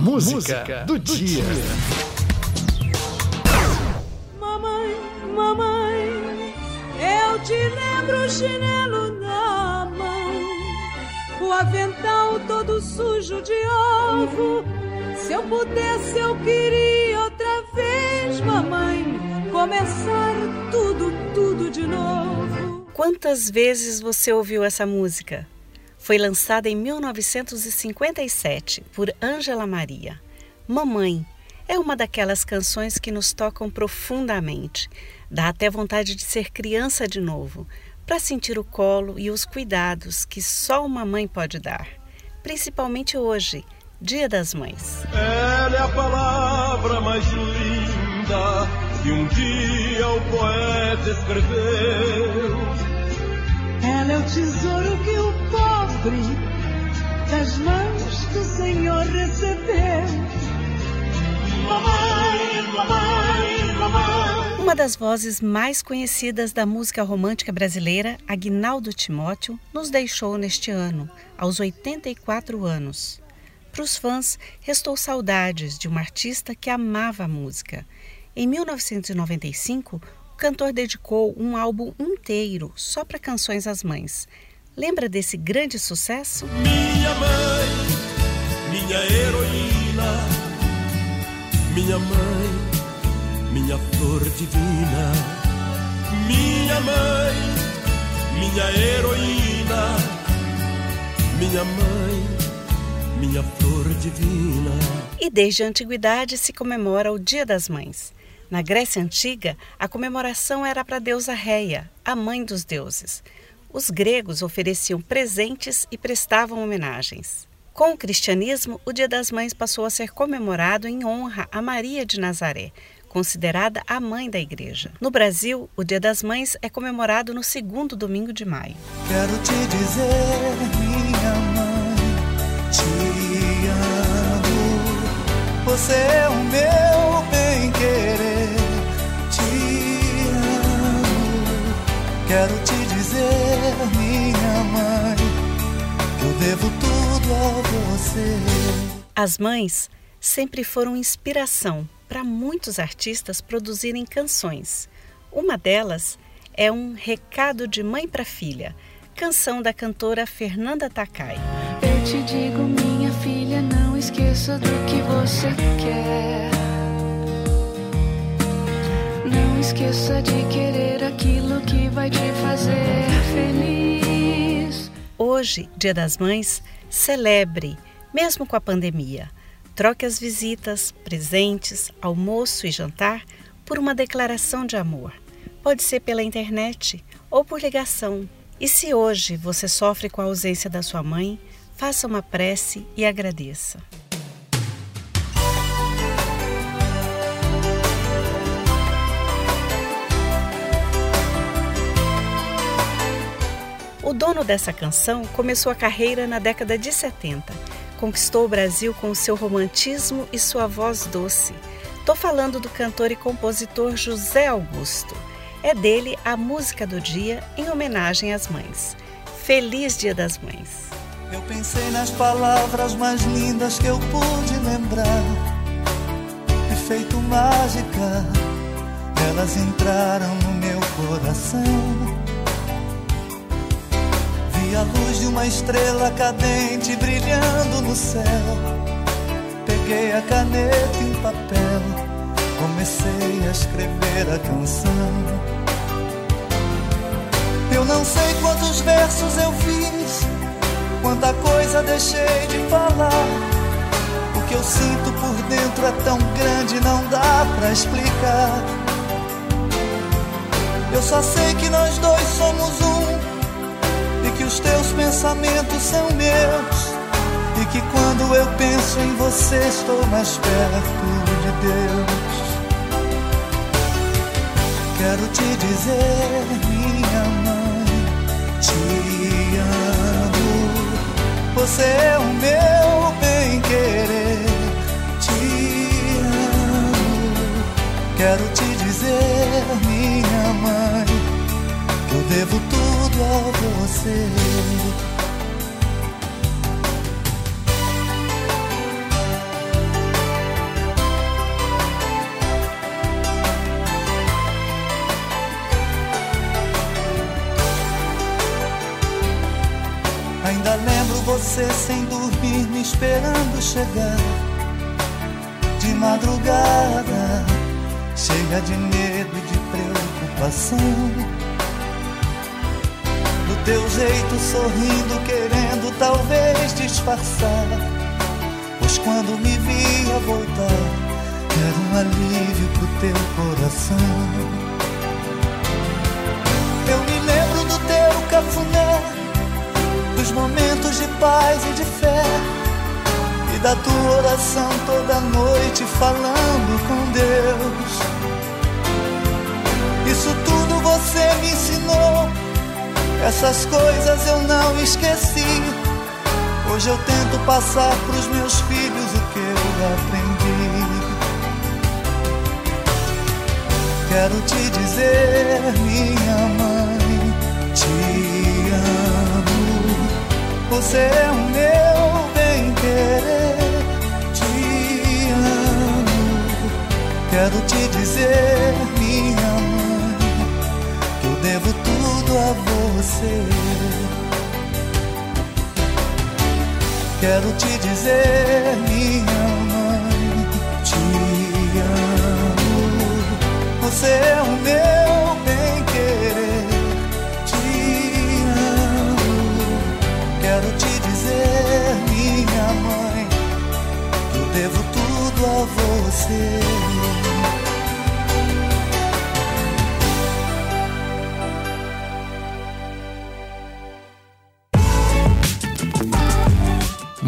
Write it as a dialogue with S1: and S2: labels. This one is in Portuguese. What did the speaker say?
S1: Música, Música do, do, dia. dia.
S2: Mamãe, mamãe, eu te lembro o chinelo na mão, o avental todo sujo de ovo. Se eu pudesse, eu queria outra vez, mamãe, começar tudo, tudo de novo.
S3: Quantas vezes você ouviu essa música? Foi lançada em 1957 por Ângela Maria. Mamãe é uma daquelas canções que nos tocam profundamente. Dá até vontade de ser criança de novo, para sentir o colo e os cuidados que só uma mãe pode dar, principalmente hoje, Dia das Mães.
S4: Ela é a palavra mais linda que um dia o poeta escreveu.
S2: Ela é o tesouro que das mãos Senhor recebeu. Mamãe, mamãe, mamãe.
S3: Uma das vozes mais conhecidas da música romântica brasileira, Agnaldo Timóteo, nos deixou neste ano, aos 84 anos. Para os fãs, restou saudades de uma artista que amava a música. Em 1995, cantor dedicou um álbum inteiro só para canções às mães. Lembra desse grande sucesso?
S4: Minha mãe, minha heroína, minha mãe, minha flor divina. Minha mãe, minha heroína, minha mãe, minha flor divina.
S3: E desde a antiguidade se comemora o Dia das Mães. Na Grécia Antiga, a comemoração era para a deusa Reia, a mãe dos deuses. Os gregos ofereciam presentes e prestavam homenagens. Com o cristianismo, o Dia das Mães passou a ser comemorado em honra a Maria de Nazaré, considerada a mãe da igreja. No Brasil, o Dia das Mães é comemorado no segundo domingo de maio.
S5: Quero te dizer, minha mãe, te amo. Você é o meu bem-querer. Quero te você.
S3: As mães sempre foram inspiração para muitos artistas produzirem canções. Uma delas é um recado de mãe para filha, canção da cantora Fernanda Takai.
S6: Eu te digo, minha filha, não esqueça do que você quer. Não esqueça de querer aquilo que vai te fazer feliz.
S3: Hoje, Dia das Mães, celebre, mesmo com a pandemia. Troque as visitas, presentes, almoço e jantar por uma declaração de amor. Pode ser pela internet ou por ligação. E se hoje você sofre com a ausência da sua mãe, faça uma prece e agradeça. O dono dessa canção começou a carreira na década de 70. Conquistou o Brasil com seu romantismo e sua voz doce. Tô falando do cantor e compositor José Augusto. É dele a música do dia em homenagem às mães. Feliz Dia das Mães.
S5: Eu pensei nas palavras mais lindas que eu pude lembrar. Efeito mágica, elas entraram no meu coração a luz de uma estrela cadente brilhando no céu. Peguei a caneta e o papel, comecei a escrever a canção. Eu não sei quantos versos eu fiz, quanta coisa deixei de falar. O que eu sinto por dentro é tão grande, não dá pra explicar. Eu só sei que nós dois somos um são meus e que quando eu penso em você estou mais perto de Deus. Quero te dizer, minha mãe, te amo. Você é o meu bem-querer. Te amo. Quero te dizer, minha mãe, que eu devo tudo a você. Você sem dormir, me esperando chegar. De madrugada, cheia de medo e de preocupação. Do teu jeito sorrindo, querendo talvez disfarçar. Pois quando me via voltar, era um alívio pro teu coração. Eu me lembro do teu cafuné momentos de paz e de fé e da tua oração toda noite falando com Deus. Isso tudo você me ensinou, essas coisas eu não esqueci. Hoje eu tento passar pros meus filhos o que eu aprendi. Quero te dizer, minha mãe, te. Você é o meu bem-querer. Te amo. Quero te dizer, minha mãe, que eu devo tudo a você. Quero te dizer, minha mãe, te amo. Você é o meu